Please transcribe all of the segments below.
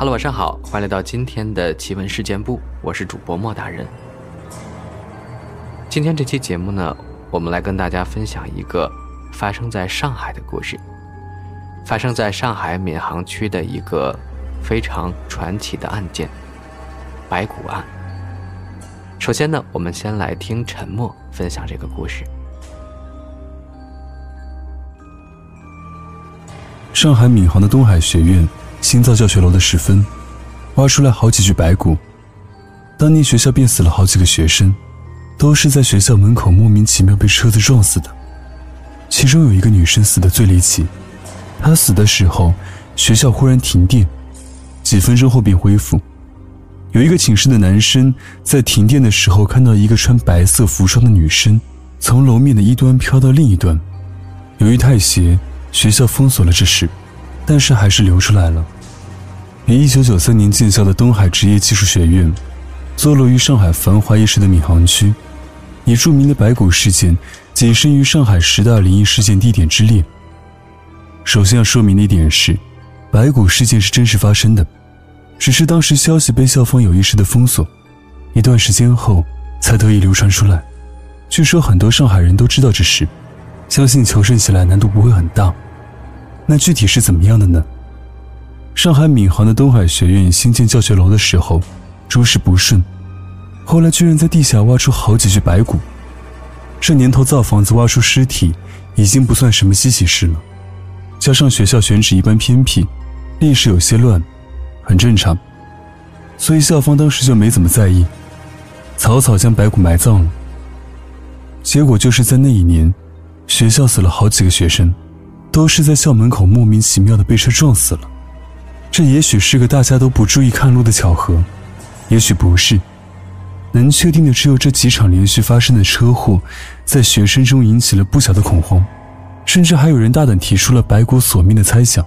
Hello，晚上好，欢迎来到今天的奇闻事件部，我是主播莫大人。今天这期节目呢，我们来跟大家分享一个发生在上海的故事，发生在上海闵行区的一个非常传奇的案件——白骨案。首先呢，我们先来听沉默分享这个故事。上海闵行的东海学院新造教学楼的时分，挖出来好几具白骨。当年学校便死了好几个学生，都是在学校门口莫名其妙被车子撞死的。其中有一个女生死的最离奇，她死的时候，学校忽然停电，几分钟后便恢复。有一个寝室的男生在停电的时候看到一个穿白色服装的女生从楼面的一端飘到另一端，由于太邪。学校封锁了这事，但是还是流出来了。于一九九三年建校的东海职业技术学院，坐落于上海繁华一时的闵行区，以著名的白骨事件跻身于上海十大灵异事件地点之列。首先要说明的一点是，白骨事件是真实发生的，只是当时消息被校方有意识的封锁，一段时间后才得以流传出来。据说很多上海人都知道这事。相信求证起来难度不会很大。那具体是怎么样的呢？上海闵行的东海学院新建教学楼的时候，诸事不顺，后来居然在地下挖出好几具白骨。这年头造房子挖出尸体，已经不算什么稀奇事了。加上学校选址一般偏僻，历史有些乱，很正常。所以校方当时就没怎么在意，草草将白骨埋葬了。结果就是在那一年。学校死了好几个学生，都是在校门口莫名其妙的被车撞死了。这也许是个大家都不注意看路的巧合，也许不是。能确定的只有这几场连续发生的车祸，在学生中引起了不小的恐慌，甚至还有人大胆提出了白骨索命的猜想。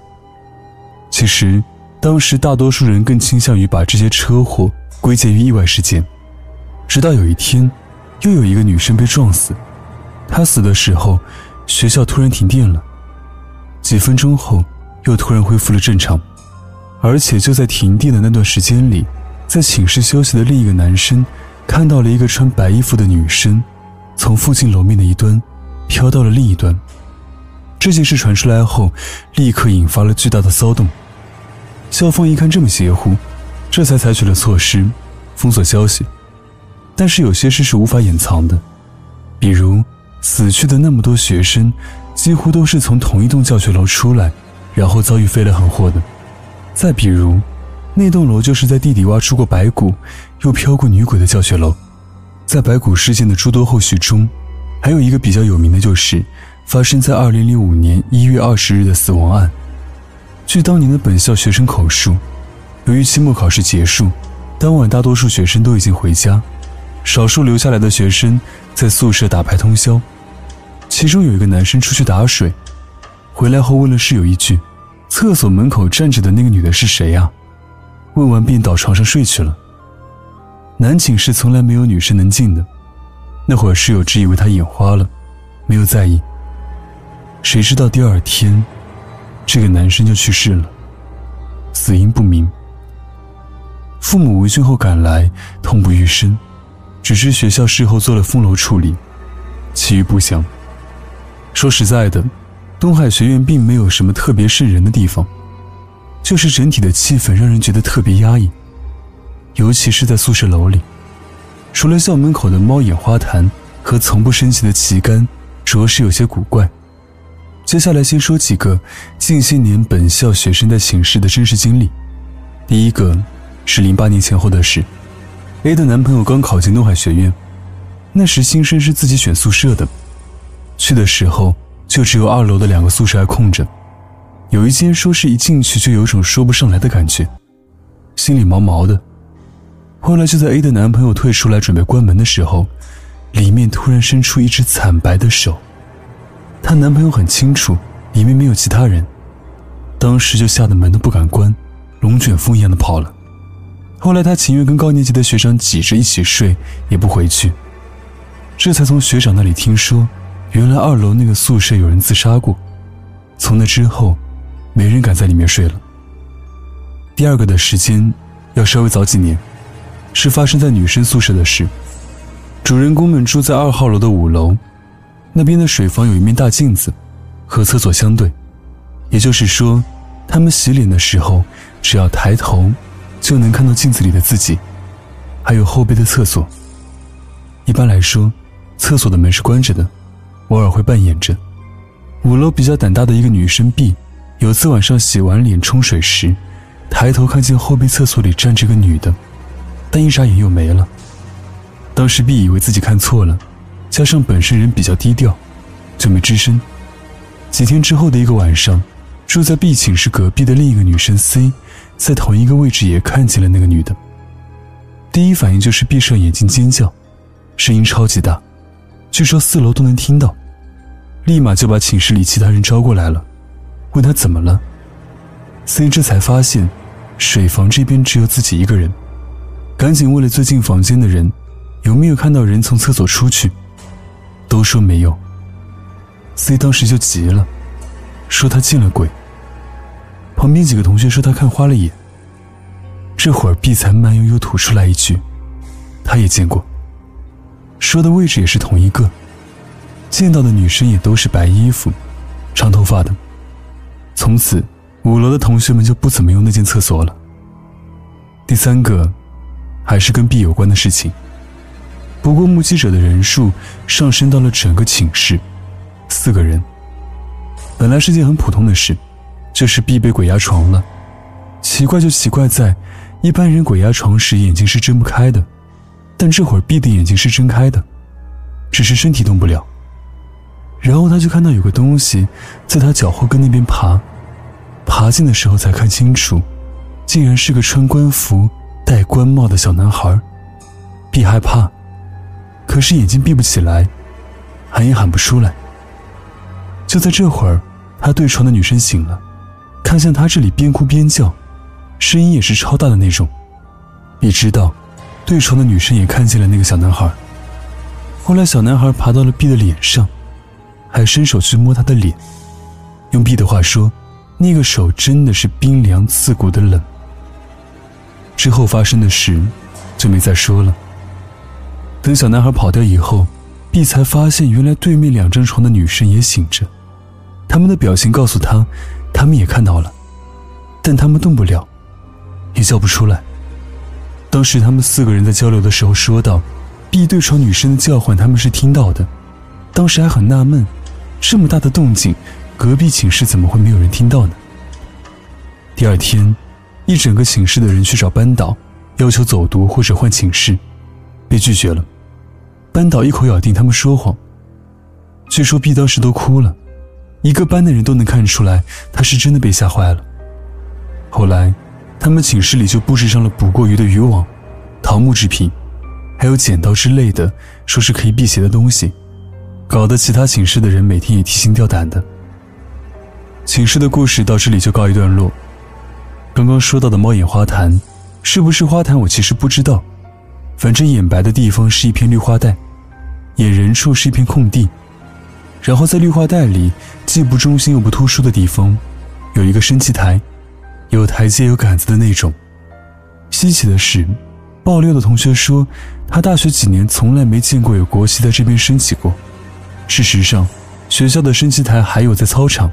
其实，当时大多数人更倾向于把这些车祸归结于意外事件。直到有一天，又有一个女生被撞死。她死的时候，学校突然停电了。几分钟后，又突然恢复了正常。而且就在停电的那段时间里，在寝室休息的另一个男生，看到了一个穿白衣服的女生，从附近楼面的一端，飘到了另一端。这件事传出来后，立刻引发了巨大的骚动。校方一看这么邪乎，这才采取了措施，封锁消息。但是有些事是无法掩藏的，比如。死去的那么多学生，几乎都是从同一栋教学楼出来，然后遭遇飞来横祸的。再比如，那栋楼就是在地底挖出过白骨，又飘过女鬼的教学楼。在白骨事件的诸多后续中，还有一个比较有名的就是发生在2005年1月20日的死亡案。据当年的本校学生口述，由于期末考试结束，当晚大多数学生都已经回家，少数留下来的学生在宿舍打牌通宵。其中有一个男生出去打水，回来后问了室友一句：“厕所门口站着的那个女的是谁呀？”问完便倒床上睡去了。男寝室从来没有女生能进的，那会儿室友只以为他眼花了，没有在意。谁知道第二天，这个男生就去世了，死因不明。父母闻讯后赶来，痛不欲生，只是学校事后做了封楼处理，其余不详。说实在的，东海学院并没有什么特别瘆人的地方，就是整体的气氛让人觉得特别压抑，尤其是在宿舍楼里，除了校门口的猫眼花坛和从不升起的旗杆，着实有些古怪。接下来先说几个近些年本校学生在寝室的真实经历。第一个是零八年前后的事，A 的男朋友刚考进东海学院，那时新生是自己选宿舍的。去的时候，就只有二楼的两个宿舍还空着，有一间说是一进去就有种说不上来的感觉，心里毛毛的。后来就在 A 的男朋友退出来准备关门的时候，里面突然伸出一只惨白的手。她男朋友很清楚里面没有其他人，当时就吓得门都不敢关，龙卷风一样的跑了。后来她情愿跟高年级的学长挤着一起睡，也不回去，这才从学长那里听说。原来二楼那个宿舍有人自杀过，从那之后，没人敢在里面睡了。第二个的时间要稍微早几年，是发生在女生宿舍的事。主人公们住在二号楼的五楼，那边的水房有一面大镜子，和厕所相对，也就是说，他们洗脸的时候，只要抬头，就能看到镜子里的自己。还有后背的厕所。一般来说，厕所的门是关着的，偶尔会扮演着。五楼比较胆大的一个女生 B，有次晚上洗完脸冲水时，抬头看见后背厕所里站着个女的，但一眨眼又没了。当时 B 以为自己看错了，加上本身人比较低调，就没吱声。几天之后的一个晚上，住在 B 寝室隔壁的另一个女生 C，在同一个位置也看见了那个女的。第一反应就是闭上眼睛尖叫，声音超级大，据说四楼都能听到。立马就把寝室里其他人招过来了，问他怎么了。C 这才发现，水房这边只有自己一个人，赶紧问了最近房间的人，有没有看到人从厕所出去，都说没有。C 当时就急了，说他见了鬼。旁边几个同学说他看花了眼。这会儿 B 才慢悠悠吐出来一句：“他也见过。”说的位置也是同一个，见到的女生也都是白衣服、长头发的。从此，五楼的同学们就不怎么用那间厕所了。第三个，还是跟 B 有关的事情。不过目击者的人数上升到了整个寝室，四个人。本来是件很普通的事，就是 B 被鬼压床了。奇怪就奇怪在，一般人鬼压床时眼睛是睁不开的，但这会儿 B 的眼睛是睁开的，只是身体动不了。然后他就看到有个东西在他脚后跟那边爬，爬近的时候才看清楚，竟然是个穿官服、戴官帽的小男孩。B 害怕，可是眼睛闭不起来，喊也喊不出来。就在这会儿，他对床的女生醒了，看向他这里边哭边叫。声音也是超大的那种。你知道，对床的女生也看见了那个小男孩。后来，小男孩爬到了 B 的脸上，还伸手去摸他的脸。用 B 的话说，那个手真的是冰凉刺骨的冷。之后发生的事，就没再说了。等小男孩跑掉以后，B 才发现原来对面两张床的女生也醒着，他们的表情告诉他，他们也看到了，但他们动不了。也叫不出来。当时他们四个人在交流的时候说道：“B 对床女生的叫唤，他们是听到的。当时还很纳闷，这么大的动静，隔壁寝室怎么会没有人听到呢？”第二天，一整个寝室的人去找班导，要求走读或者换寝室，被拒绝了。班导一口咬定他们说谎。据说 B 当时都哭了，一个班的人都能看出来他是真的被吓坏了。后来。他们寝室里就布置上了捕过鱼的渔网、桃木制品，还有剪刀之类的，说是可以辟邪的东西，搞得其他寝室的人每天也提心吊胆的。寝室的故事到这里就告一段落。刚刚说到的猫眼花坛，是不是花坛我其实不知道，反正眼白的地方是一片绿化带，眼人处是一片空地，然后在绿化带里既不中心又不突出的地方，有一个升旗台。有台阶有杆子的那种。稀奇的是，爆料的同学说，他大学几年从来没见过有国旗在这边升起过。事实上，学校的升旗台还有在操场。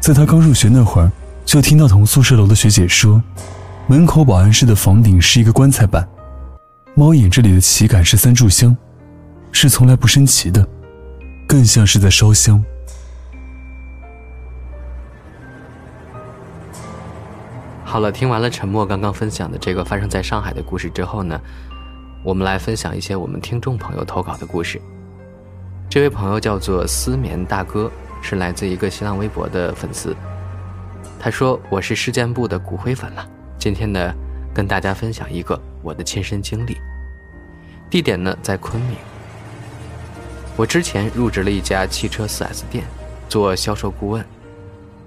在他刚入学那会儿，就听到同宿舍楼的学姐说，门口保安室的房顶是一个棺材板，猫眼这里的旗杆是三炷香，是从来不升旗的，更像是在烧香。好了，听完了沉默刚刚分享的这个发生在上海的故事之后呢，我们来分享一些我们听众朋友投稿的故事。这位朋友叫做思眠大哥，是来自一个新浪微博的粉丝。他说：“我是事件部的骨灰粉了，今天呢，跟大家分享一个我的亲身经历。地点呢在昆明。我之前入职了一家汽车 4S 店，做销售顾问，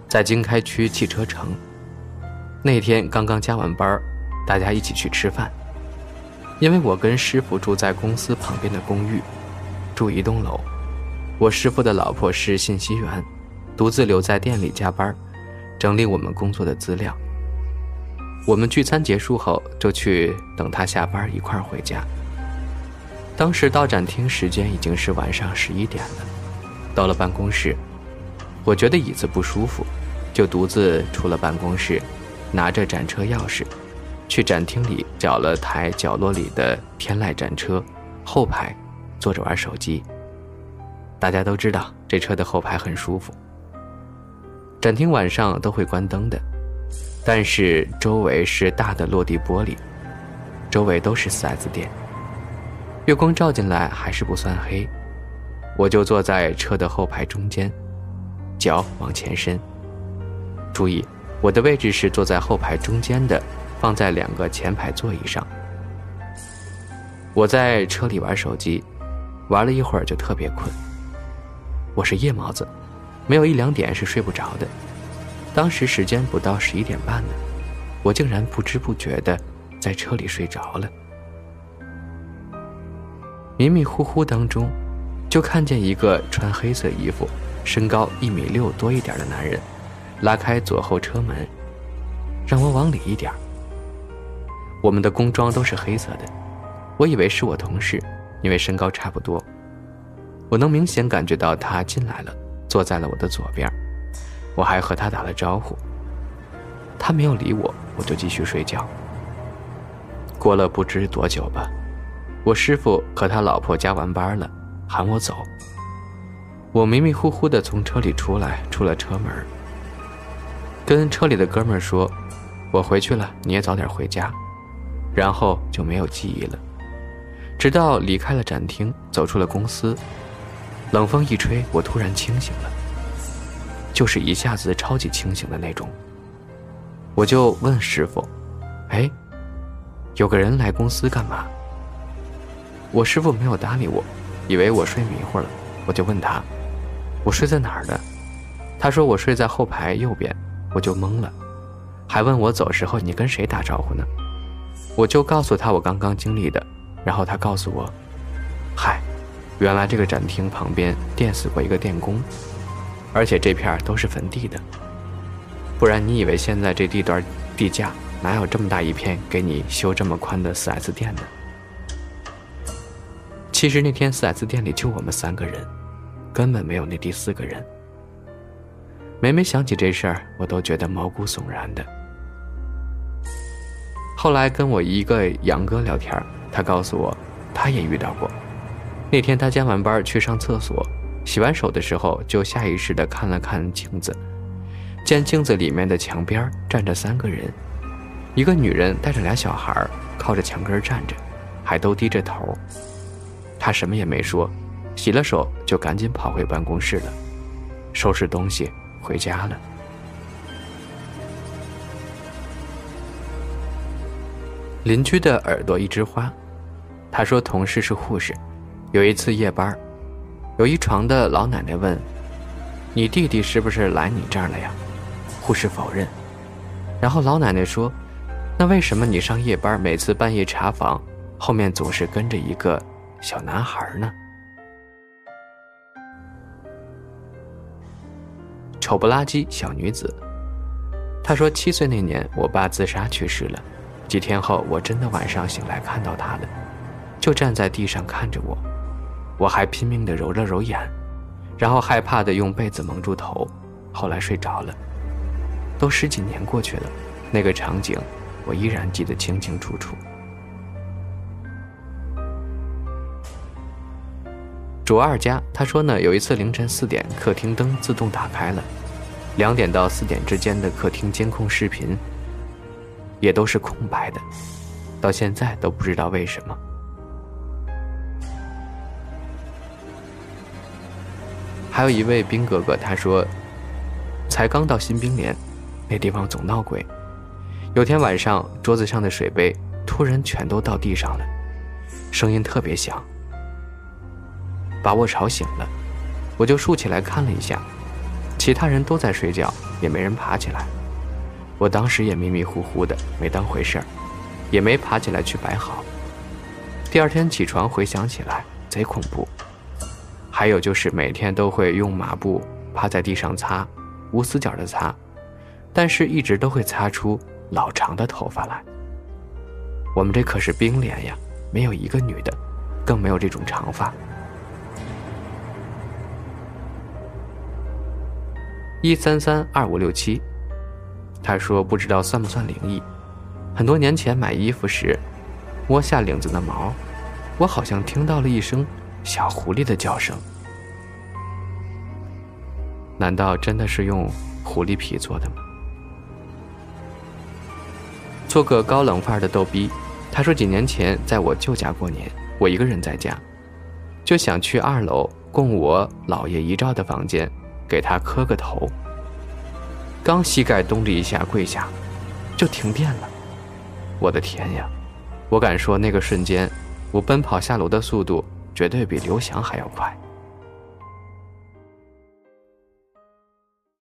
在经开区汽车城。”那天刚刚加完班，大家一起去吃饭。因为我跟师傅住在公司旁边的公寓，住一栋楼。我师傅的老婆是信息员，独自留在店里加班，整理我们工作的资料。我们聚餐结束后，就去等他下班一块儿回家。当时到展厅时间已经是晚上十一点了。到了办公室，我觉得椅子不舒服，就独自出了办公室，拿着展车钥匙，去展厅里找了台角落里的天籁展车后排，坐着玩手机。大家都知道这车的后排很舒服。展厅晚上都会关灯的，但是周围是大的落地玻璃，周围都是 4S 店，月光照进来还是不算黑。我就坐在车的后排中间，脚往前伸。注意，我的位置是坐在后排中间的，放在两个前排座椅上。我在车里玩手机，玩了一会儿就特别困。我是夜猫子。没有一两点是睡不着的。当时时间不到十一点半呢，我竟然不知不觉的在车里睡着了。迷迷糊糊当中，就看见一个穿黑色衣服、身高一米六多一点的男人，拉开左后车门，让我往里一点。我们的工装都是黑色的，我以为是我同事，因为身高差不多。我能明显感觉到他进来了。坐在了我的左边，我还和他打了招呼。他没有理我，我就继续睡觉。过了不知多久吧，我师傅和他老婆加完班了，喊我走。我迷迷糊糊的从车里出来，出了车门，跟车里的哥们儿说：“我回去了，你也早点回家。”然后就没有记忆了，直到离开了展厅，走出了公司。冷风一吹，我突然清醒了，就是一下子超级清醒的那种。我就问师傅：“哎，有个人来公司干嘛？”我师傅没有搭理我，以为我睡迷糊了。我就问他：“我睡在哪儿呢？”他说：“我睡在后排右边。”我就懵了，还问我走时候你跟谁打招呼呢？我就告诉他我刚刚经历的，然后他告诉我：“嗨。”原来这个展厅旁边电死过一个电工，而且这片都是坟地的。不然你以为现在这地段地价哪有这么大一片给你修这么宽的 4S 店呢？其实那天 4S 店里就我们三个人，根本没有那第四个人。每每想起这事儿，我都觉得毛骨悚然的。后来跟我一个杨哥聊天，他告诉我，他也遇到过。那天他加完班去上厕所，洗完手的时候就下意识地看了看镜子，见镜子里面的墙边站着三个人，一个女人带着俩小孩靠着墙根站着，还都低着头。他什么也没说，洗了手就赶紧跑回办公室了，收拾东西回家了。邻居的耳朵一枝花，他说同事是护士。有一次夜班，有一床的老奶奶问：“你弟弟是不是来你这儿了呀？”护士否认。然后老奶奶说：“那为什么你上夜班，每次半夜查房，后面总是跟着一个小男孩呢？”丑不拉几小女子，她说：“七岁那年，我爸自杀去世了。几天后，我真的晚上醒来看到他了，就站在地上看着我。”我还拼命地揉了揉眼，然后害怕地用被子蒙住头，后来睡着了。都十几年过去了，那个场景我依然记得清清楚楚。主二家他说呢，有一次凌晨四点，客厅灯自动打开了，两点到四点之间的客厅监控视频也都是空白的，到现在都不知道为什么。还有一位兵哥哥，他说，才刚到新兵连，那地方总闹鬼。有天晚上，桌子上的水杯突然全都倒地上了，声音特别响，把我吵醒了。我就竖起来看了一下，其他人都在睡觉，也没人爬起来。我当时也迷迷糊糊的，没当回事儿，也没爬起来去摆好。第二天起床回想起来，贼恐怖。还有就是每天都会用抹布趴在地上擦，无死角的擦，但是一直都会擦出老长的头发来。我们这可是冰脸呀，没有一个女的，更没有这种长发。一三三二五六七，他说不知道算不算灵异。很多年前买衣服时，摸下领子的毛，我好像听到了一声小狐狸的叫声。难道真的是用狐狸皮做的吗？做个高冷范儿的逗逼，他说几年前在我舅家过年，我一个人在家，就想去二楼供我姥爷遗照的房间，给他磕个头。刚膝盖咚的一下跪下，就停电了。我的天呀！我敢说那个瞬间，我奔跑下楼的速度绝对比刘翔还要快。